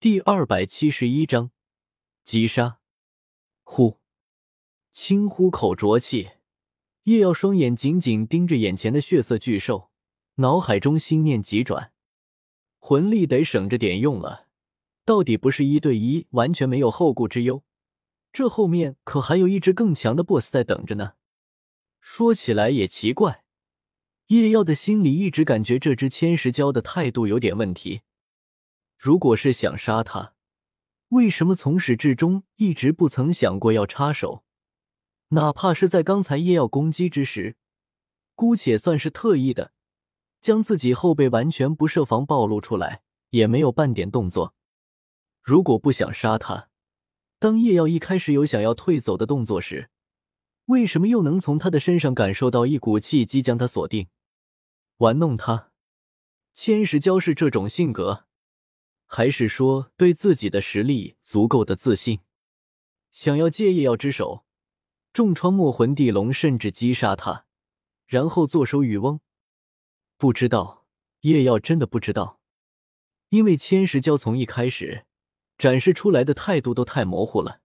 第二百七十一章击杀。呼，轻呼口浊气，叶耀双眼紧紧盯着眼前的血色巨兽，脑海中心念急转，魂力得省着点用了。到底不是一对一，完全没有后顾之忧。这后面可还有一只更强的 BOSS 在等着呢。说起来也奇怪，叶耀的心里一直感觉这只千石蛟的态度有点问题。如果是想杀他，为什么从始至终一直不曾想过要插手？哪怕是在刚才叶耀攻击之时，姑且算是特意的，将自己后背完全不设防暴露出来，也没有半点动作。如果不想杀他，当叶耀一开始有想要退走的动作时，为什么又能从他的身上感受到一股气机将他锁定？玩弄他？千石蛟是这种性格？还是说对自己的实力足够的自信，想要借叶耀之手重创墨魂地龙，甚至击杀他，然后坐收渔翁？不知道，叶耀真的不知道，因为千石蛟从一开始展示出来的态度都太模糊了。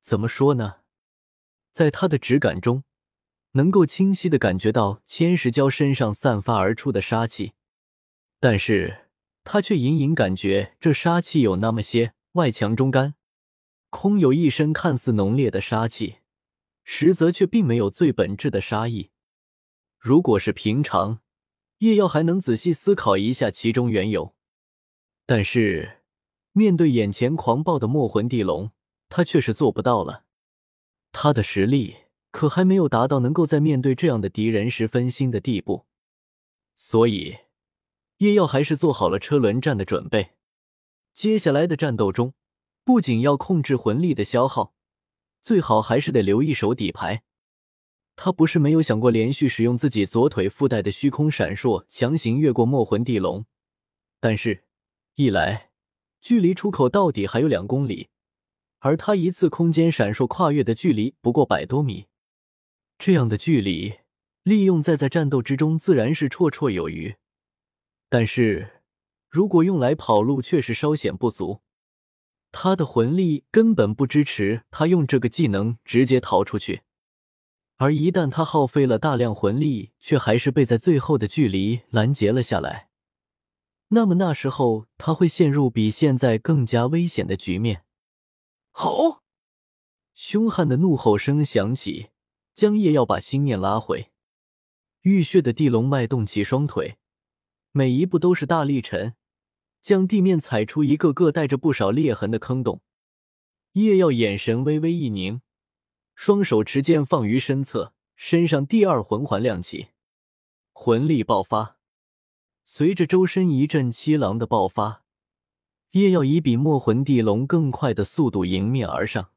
怎么说呢？在他的直感中，能够清晰的感觉到千石蛟身上散发而出的杀气，但是。他却隐隐感觉这杀气有那么些外强中干，空有一身看似浓烈的杀气，实则却并没有最本质的杀意。如果是平常，叶耀还能仔细思考一下其中缘由，但是面对眼前狂暴的墨魂地龙，他却是做不到了。他的实力可还没有达到能够在面对这样的敌人时分心的地步，所以。叶耀还是做好了车轮战的准备。接下来的战斗中，不仅要控制魂力的消耗，最好还是得留一手底牌。他不是没有想过连续使用自己左腿附带的虚空闪烁，强行越过墨魂地龙。但是，一来距离出口到底还有两公里，而他一次空间闪烁跨越的距离不过百多米，这样的距离利用在在战斗之中自然是绰绰有余。但是，如果用来跑路，却是稍显不足。他的魂力根本不支持他用这个技能直接逃出去。而一旦他耗费了大量魂力，却还是被在最后的距离拦截了下来，那么那时候他会陷入比现在更加危险的局面。吼！凶悍的怒吼声响起，将夜要把心念拉回。浴血的地龙迈动起双腿。每一步都是大力沉，将地面踩出一个个带着不少裂痕的坑洞。叶耀眼神微微一凝，双手持剑放于身侧，身上第二魂环亮起，魂力爆发。随着周身一阵凄凉的爆发，叶耀以比墨魂地龙更快的速度迎面而上。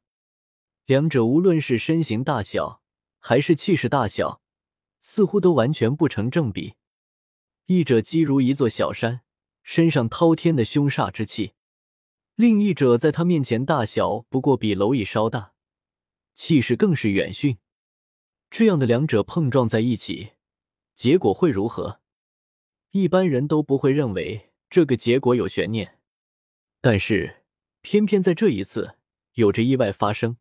两者无论是身形大小，还是气势大小，似乎都完全不成正比。一者积如一座小山，身上滔天的凶煞之气；另一者在他面前大小不过比蝼蚁稍大，气势更是远逊。这样的两者碰撞在一起，结果会如何？一般人都不会认为这个结果有悬念，但是偏偏在这一次，有着意外发生。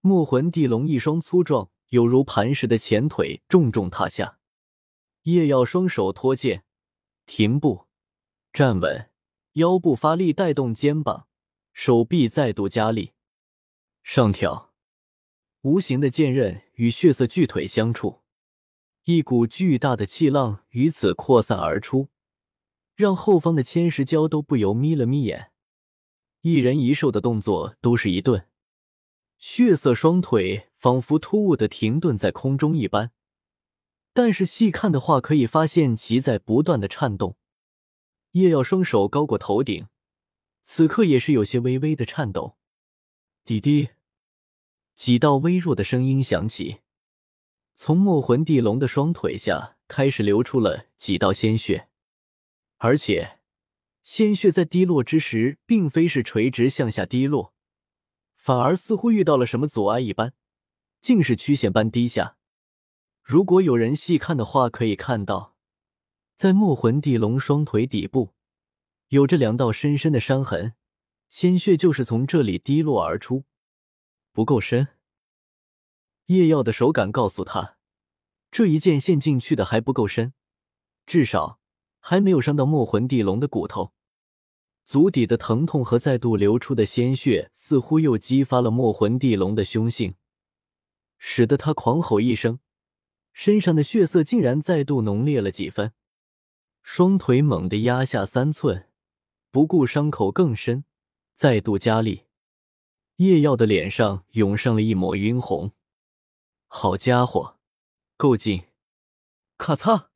墨魂地龙一双粗壮有如磐石的前腿重重踏下。叶耀双手托剑，停步，站稳，腰部发力带动肩膀，手臂再度加力，上挑。无形的剑刃与血色巨腿相触，一股巨大的气浪于此扩散而出，让后方的千石蛟都不由眯了眯眼。一人一兽的动作都是一顿，血色双腿仿佛突兀的停顿在空中一般。但是细看的话，可以发现其在不断的颤动。叶耀双手高过头顶，此刻也是有些微微的颤抖。滴滴，几道微弱的声音响起，从墨魂地龙的双腿下开始流出了几道鲜血，而且鲜血在滴落之时，并非是垂直向下滴落，反而似乎遇到了什么阻碍一般，竟是曲线般滴下。如果有人细看的话，可以看到，在墨魂地龙双腿底部，有着两道深深的伤痕，鲜血就是从这里滴落而出，不够深。叶耀的手感告诉他，这一剑陷进去的还不够深，至少还没有伤到墨魂地龙的骨头。足底的疼痛和再度流出的鲜血，似乎又激发了墨魂地龙的凶性，使得他狂吼一声，身上的血色竟然再度浓烈了几分，双腿猛地压下三寸，不顾伤口更深，再度加力。叶耀的脸上涌上了一抹晕红。好家伙，够劲！咔嚓，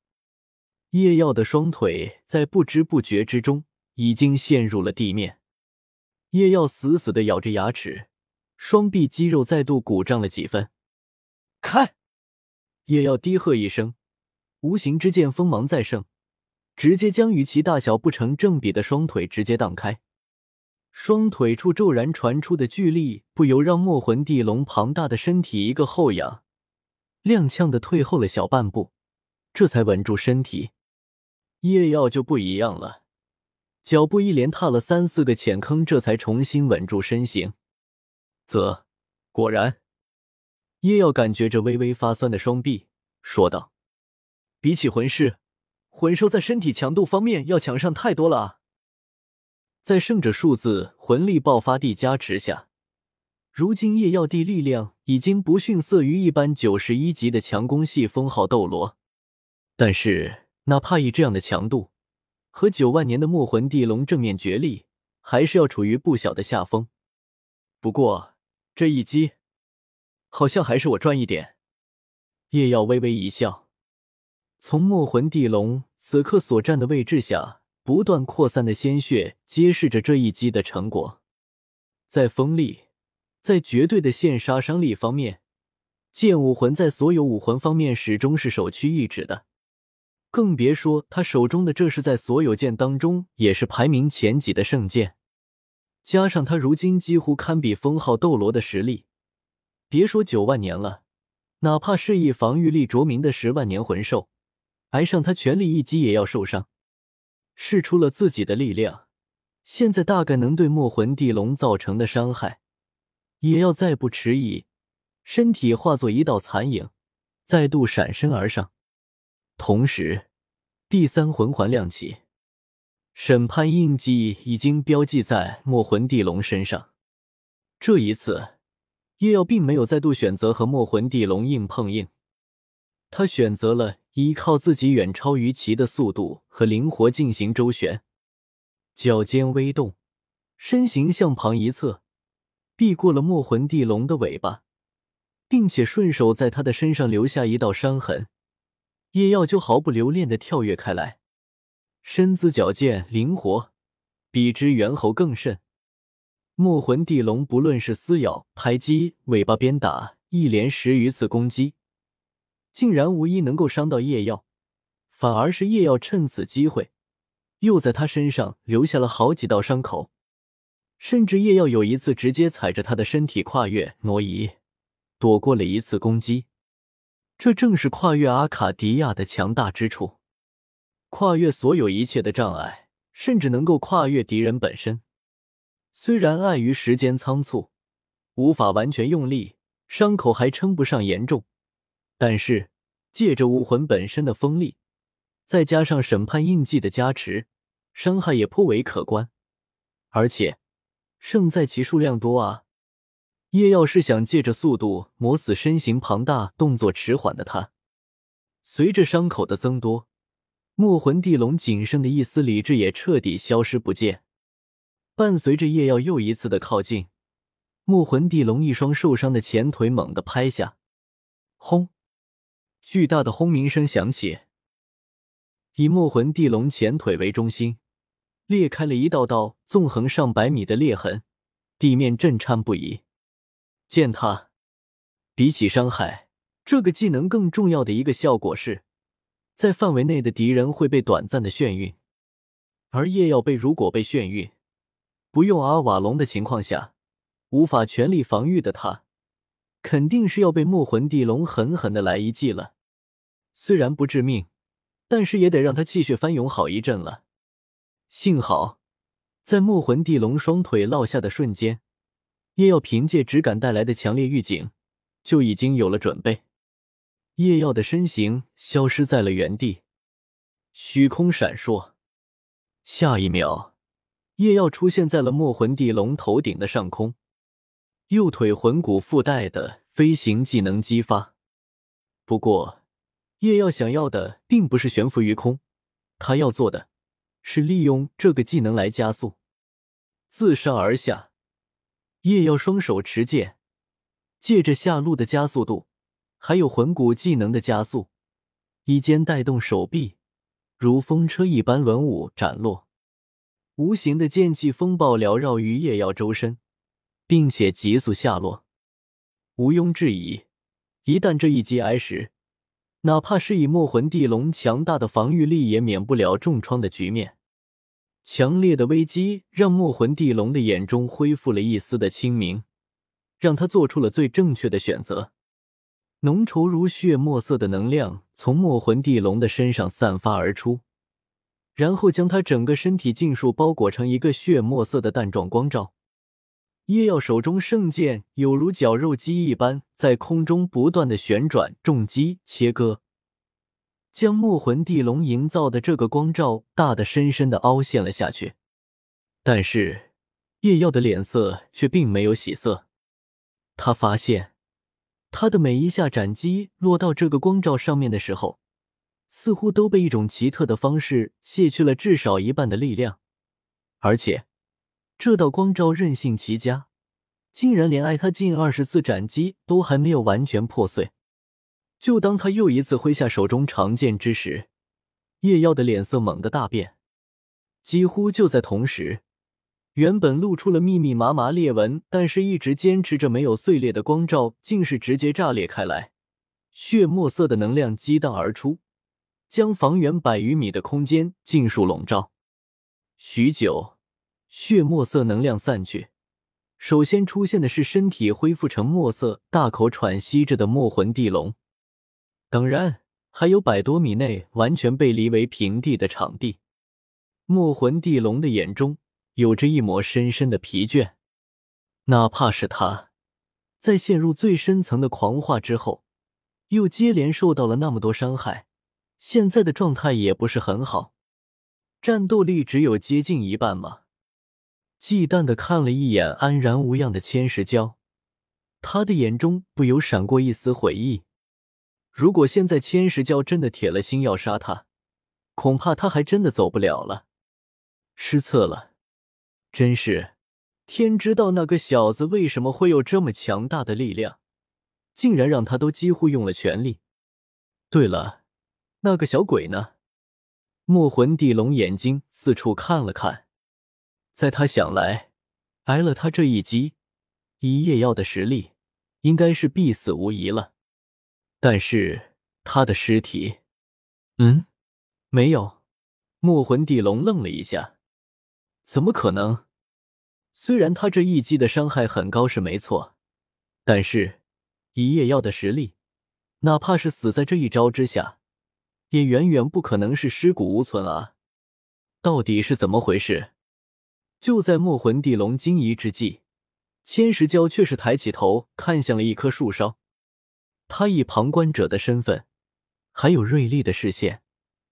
叶耀的双腿在不知不觉之中已经陷入了地面。叶耀死死的咬着牙齿，双臂肌肉再度鼓胀了几分。开！叶耀低喝一声，无形之剑锋芒再盛，直接将与其大小不成正比的双腿直接荡开。双腿处骤然传出的巨力，不由让墨魂地龙庞大的身体一个后仰。踉跄的退后了小半步，这才稳住身体。叶耀就不一样了，脚步一连踏了三四个浅坑，这才重新稳住身形。啧，果然。叶耀感觉着微微发酸的双臂，说道：“比起魂师，魂兽在身体强度方面要强上太多了啊！在圣者数字魂力爆发地加持下。”如今叶耀帝力量已经不逊色于一般九十一级的强攻系封号斗罗，但是哪怕以这样的强度，和九万年的墨魂地龙正面决力，还是要处于不小的下风。不过这一击，好像还是我赚一点。夜耀微微一笑，从墨魂地龙此刻所站的位置下，不断扩散的鲜血揭示着这一击的成果，在锋利。在绝对的现杀伤力方面，剑武魂在所有武魂方面始终是首屈一指的，更别说他手中的这是在所有剑当中也是排名前几的圣剑。加上他如今几乎堪比封号斗罗的实力，别说九万年了，哪怕是以防御力着名的十万年魂兽，挨上他全力一击也要受伤。试出了自己的力量，现在大概能对墨魂地龙造成的伤害。也要再不迟疑，身体化作一道残影，再度闪身而上。同时，第三魂环亮起，审判印记已经标记在墨魂地龙身上。这一次，叶耀并没有再度选择和墨魂地龙硬碰硬，他选择了依靠自己远超于其的速度和灵活进行周旋，脚尖微动，身形向旁一侧。避过了墨魂地龙的尾巴，并且顺手在他的身上留下一道伤痕，叶耀就毫不留恋的跳跃开来，身姿矫健灵活，比之猿猴更甚。墨魂地龙不论是撕咬、拍击、尾巴鞭打，一连十余次攻击，竟然无一能够伤到叶耀，反而是叶耀趁此机会，又在他身上留下了好几道伤口。甚至叶耀有一次直接踩着他的身体跨越挪移，躲过了一次攻击。这正是跨越阿卡迪亚的强大之处，跨越所有一切的障碍，甚至能够跨越敌人本身。虽然碍于时间仓促，无法完全用力，伤口还称不上严重，但是借着武魂本身的锋利，再加上审判印记的加持，伤害也颇为可观，而且。胜在其数量多啊！叶耀是想借着速度磨死身形庞大、动作迟缓的他。随着伤口的增多，墨魂地龙仅剩的一丝理智也彻底消失不见。伴随着夜耀又一次的靠近，墨魂地龙一双受伤的前腿猛地拍下，轰！巨大的轰鸣声响起，以墨魂地龙前腿为中心。裂开了一道道纵横上百米的裂痕，地面震颤不已。践踏，比起伤害，这个技能更重要的一个效果是，在范围内的敌人会被短暂的眩晕，而夜耀被如果被眩晕，不用阿瓦隆的情况下，无法全力防御的他，肯定是要被墨魂地龙狠狠的来一记了。虽然不致命，但是也得让他气血翻涌好一阵了。幸好在墨魂地龙双腿落下的瞬间，叶耀凭借直感带来的强烈预警，就已经有了准备。叶耀的身形消失在了原地，虚空闪烁。下一秒，叶耀出现在了墨魂地龙头顶的上空，右腿魂骨附带的飞行技能激发。不过，叶耀想要的并不是悬浮于空，他要做的。是利用这个技能来加速，自上而下，叶耀双手持剑，借着下路的加速度，还有魂骨技能的加速，一肩带动手臂，如风车一般轮舞斩落，无形的剑气风暴缭绕于叶耀周身，并且急速下落。毋庸置疑，一旦这一击挨实。哪怕是以墨魂地龙强大的防御力，也免不了重创的局面。强烈的危机让墨魂地龙的眼中恢复了一丝的清明，让他做出了最正确的选择。浓稠如血墨色的能量从墨魂地龙的身上散发而出，然后将他整个身体尽数包裹成一个血墨色的弹状光罩。叶耀手中圣剑有如绞肉机一般，在空中不断的旋转、重击、切割，将墨魂地龙营造的这个光罩大的深深的凹陷了下去。但是叶耀的脸色却并没有喜色，他发现他的每一下斩击落到这个光罩上面的时候，似乎都被一种奇特的方式卸去了至少一半的力量，而且。这道光照韧性极佳，竟然连挨他近二十次斩击都还没有完全破碎。就当他又一次挥下手中长剑之时，叶妖的脸色猛地大变。几乎就在同时，原本露出了密密麻麻裂纹，但是一直坚持着没有碎裂的光照，竟是直接炸裂开来，血墨色的能量激荡而出，将方圆百余米的空间尽数笼罩。许久。血墨色能量散去，首先出现的是身体恢复成墨色、大口喘息着的墨魂地龙。当然，还有百多米内完全被离为平地的场地。墨魂地龙的眼中有着一抹深深的疲倦，哪怕是他，在陷入最深层的狂化之后，又接连受到了那么多伤害，现在的状态也不是很好，战斗力只有接近一半吗？忌惮的看了一眼安然无恙的千石蛟，他的眼中不由闪过一丝悔意。如果现在千石娇真的铁了心要杀他，恐怕他还真的走不了了。失策了，真是天知道那个小子为什么会有这么强大的力量，竟然让他都几乎用了全力。对了，那个小鬼呢？墨魂地龙眼睛四处看了看。在他想来，挨了他这一击，以叶耀的实力，应该是必死无疑了。但是他的尸体，嗯，没有。墨魂地龙愣了一下，怎么可能？虽然他这一击的伤害很高是没错，但是以叶耀的实力，哪怕是死在这一招之下，也远远不可能是尸骨无存啊！到底是怎么回事？就在墨魂地龙惊疑之际，千石蛟却是抬起头看向了一棵树梢。他以旁观者的身份，还有锐利的视线，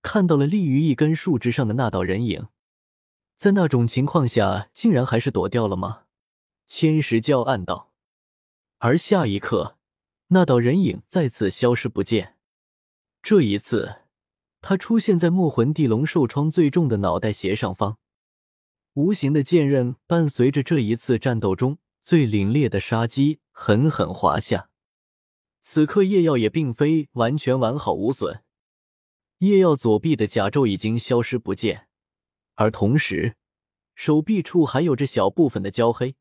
看到了立于一根树枝上的那道人影。在那种情况下，竟然还是躲掉了吗？千石蛟暗道。而下一刻，那道人影再次消失不见。这一次，他出现在墨魂地龙受创最重的脑袋斜上方。无形的剑刃伴随着这一次战斗中最凛冽的杀机狠狠划下。此刻叶耀也并非完全完好无损，叶耀左臂的甲胄已经消失不见，而同时手臂处还有着小部分的焦黑，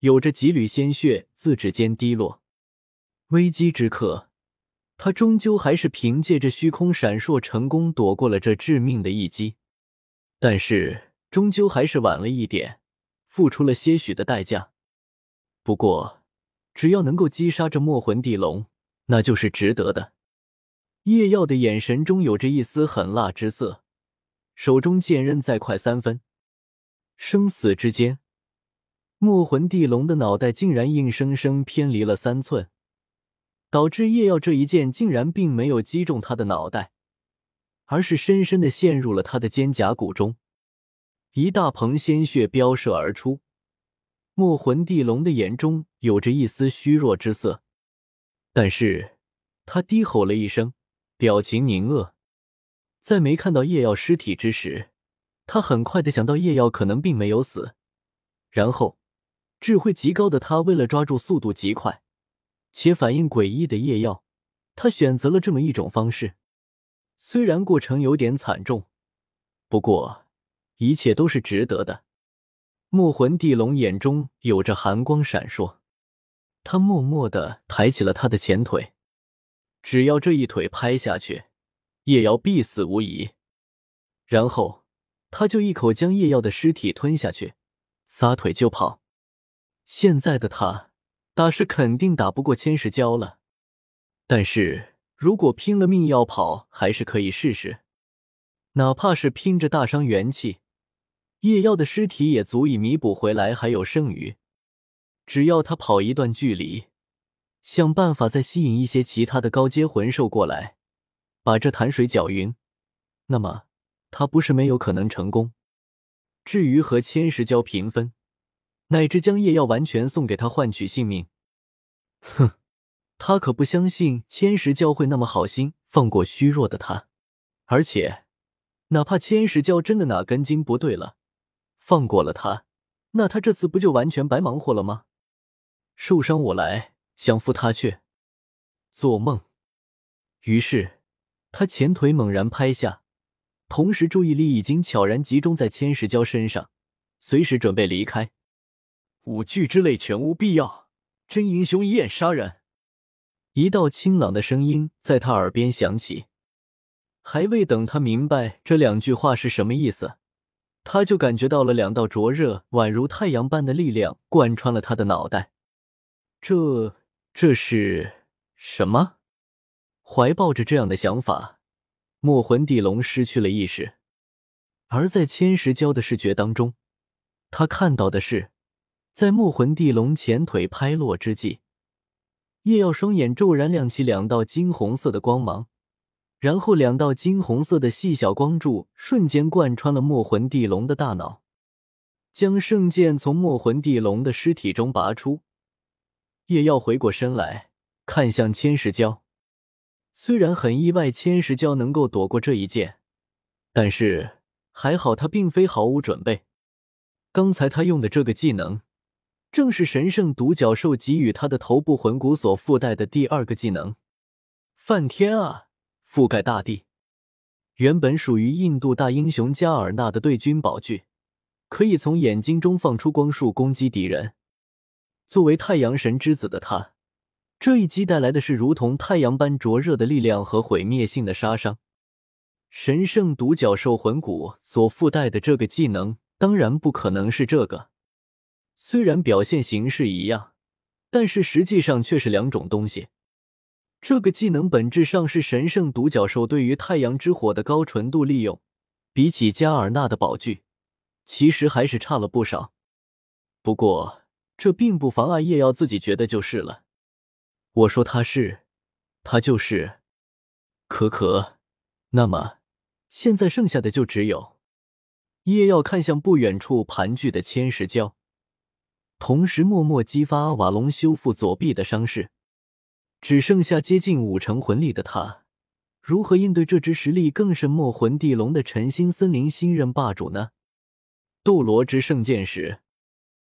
有着几缕鲜血自指尖滴落。危机之刻，他终究还是凭借着虚空闪烁成功躲过了这致命的一击，但是。终究还是晚了一点，付出了些许的代价。不过，只要能够击杀这墨魂地龙，那就是值得的。叶耀的眼神中有着一丝狠辣之色，手中剑刃再快三分。生死之间，墨魂地龙的脑袋竟然硬生生偏离了三寸，导致叶耀这一剑竟然并没有击中他的脑袋，而是深深的陷入了他的肩胛骨中，一大捧鲜血飙射而出。墨魂地龙的眼中有着一丝虚弱之色，但是他低吼了一声，表情凝恶。在没看到叶耀尸体之时，他很快的想到叶耀可能并没有死，然后智慧极高的他为了抓住速度极快且反应诡异的叶耀，他选择了这么一种方式。虽然过程有点惨重，不过一切都是值得的。墨魂地龙眼中有着寒光闪烁，他默默的抬起了他的前腿，只要这一腿拍下去。叶瑶必死无疑，然后他就一口将叶瑶的尸体吞下去，撒腿就跑。现在的他打是肯定打不过千石蛟了，但是如果拼了命要跑，还是可以试试。哪怕是拼着大伤元气，叶瑶的尸体也足以弥补回来，还有剩余。只要他跑一段距离，想办法再吸引一些其他的高阶魂兽过来。把这潭水搅匀，那么他不是没有可能成功。至于和千石蛟平分，乃至将夜药完全送给他换取性命，哼，他可不相信千石教会那么好心放过虚弱的他。而且，哪怕千石教真的哪根筋不对了，放过了他，那他这次不就完全白忙活了吗？受伤我来，想扶他却做梦。于是。他前腿猛然拍下，同时注意力已经悄然集中在千石蛟身上，随时准备离开。五句之类全无必要，真英雄以眼杀人。一道清朗的声音在他耳边响起，还未等他明白这两句话是什么意思，他就感觉到了两道灼热宛如太阳般的力量贯穿了他的脑袋。这这是什么？怀抱着这样的想法，墨魂地龙失去了意识。而在千石蛟的视觉当中，他看到的是，在墨魂地龙前腿拍落之际，叶耀双眼骤然亮起两道金红色的光芒，然后两道金红色的细小光柱瞬间贯穿了墨魂地龙的大脑，将圣剑从墨魂地龙的尸体中拔出。叶耀回过身来看向千石蛟。虽然很意外，千石蛟能够躲过这一剑，但是还好他并非毫无准备。刚才他用的这个技能，正是神圣独角兽给予他的头部魂骨所附带的第二个技能——梵天啊，覆盖大地。原本属于印度大英雄加尔纳的对军宝具，可以从眼睛中放出光束攻击敌人。作为太阳神之子的他。这一击带来的是如同太阳般灼热的力量和毁灭性的杀伤。神圣独角兽魂骨所附带的这个技能，当然不可能是这个。虽然表现形式一样，但是实际上却是两种东西。这个技能本质上是神圣独角兽对于太阳之火的高纯度利用，比起加尔纳的宝具，其实还是差了不少。不过这并不妨碍叶耀自己觉得就是了。我说他是，他就是，可可。那么，现在剩下的就只有叶耀看向不远处盘踞的千石蛟，同时默默激发瓦隆修复左臂的伤势。只剩下接近五成魂力的他，如何应对这只实力更是墨魂地龙的晨星森林新任霸主呢？斗罗之圣剑时，